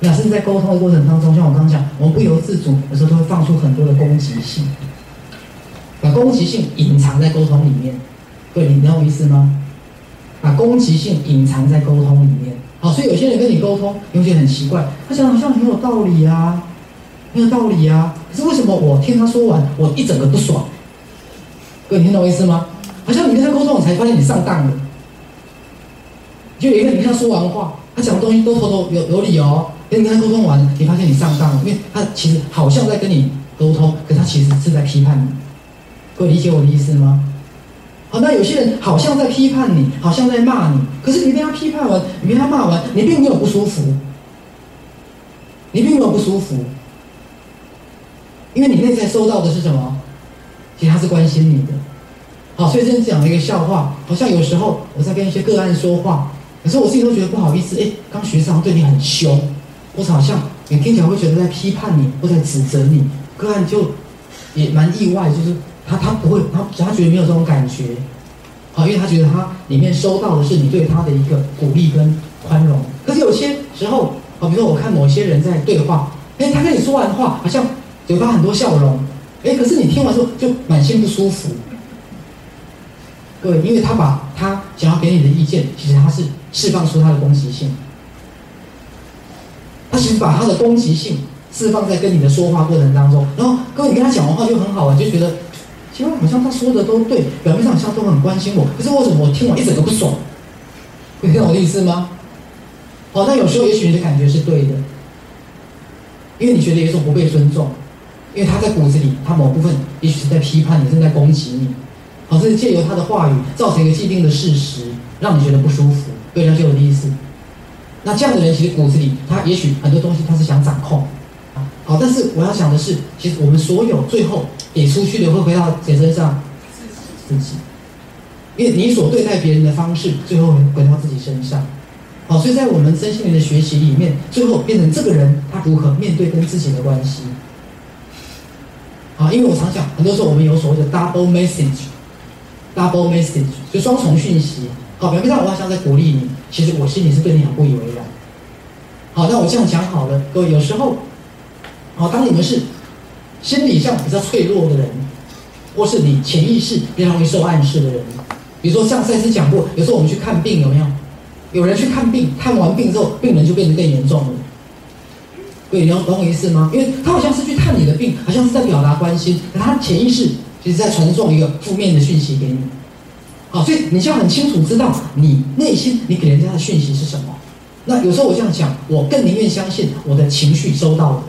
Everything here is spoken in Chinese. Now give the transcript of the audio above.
那甚至在沟通的过程当中，像我刚刚讲，我们不由自主有时候都会放出很多的攻击性，把攻击性隐藏在沟通里面。各位，你懂我意思吗？把攻击性隐藏在沟通里面。好，所以有些人跟你沟通，有些很奇怪，他讲好像很有道理啊，很有道理啊。可是为什么我听他说完，我一整个不爽？各位，你听懂我意思吗？好像你跟他沟通，我才发现你上当了。就有一个你跟他说完话，他讲的东西都头头有有理哦。跟你跟他沟通完，你发现你上当了，因为他其实好像在跟你沟通，可他其实是在批判你。各位理解我的意思吗？好，那有些人好像在批判你，好像在骂你，可是你被他批判完，你被他骂完，你并没有不舒服，你并没有不舒服，因为你内在收到的是什么？其实他是关心你的。好，所以这边讲了一个笑话，好像有时候我在跟一些个案说话，可是我自己都觉得不好意思，哎，刚学长对你很凶，或者好像你听起来会觉得在批判你，或在指责你，个案就也蛮意外，就是他他不会，他他觉得没有这种感觉，好，因为他觉得他里面收到的是你对他的一个鼓励跟宽容。可是有些时候，啊，比如说我看某些人在对话，哎，他跟你说完话，好像嘴巴很多笑容，哎，可是你听完之后就满心不舒服。各位，因为他把他想要给你的意见，其实他是释放出他的攻击性，把他的攻击性释放在跟你的说话过程当中。然后，各位你跟他讲完话就很好玩，就觉得，其实好像他说的都对，表面上好像都很关心我，可是为什么我听完一整个不爽？你听懂我的意思吗？好，那有时候也许你的感觉是对的，因为你觉得有一种不被尊重，因为他在骨子里，他某部分也许是在批判你，正在攻击你。好，这是借由他的话语造成一个既定的事实，让你觉得不舒服，那这样的人其实骨子里，他也许很多东西他是想掌控。好，但是我要讲的是，其实我们所有最后给出去的会回到谁身上？自己。因为你所对待别人的方式，最后回到自己身上。好，所以在我们身心灵的学习里面，最后变成这个人他如何面对跟自己的关系。好，因为我常讲，很多时候我们有所谓的 double message。Double message 就双重讯息，表面上我好像在鼓励你，其实我心里是对你很不以为然。好，那我这样讲好了，各位有时候，好，当你们是心理上比较脆弱的人，或是你潜意识比较容易受暗示的人，比如说像赛斯讲过，有时候我们去看病有没有？有人去看病，看完病之后，病人就变得更严重了。对，你要懂我意思吗？因为他好像是去探你的病，好像是在表达关心，可他潜意识。其实在传送一个负面的讯息给你，好，所以你就要很清楚知道你内心你给人家的讯息是什么。那有时候我这样讲，我更宁愿相信我的情绪收到了，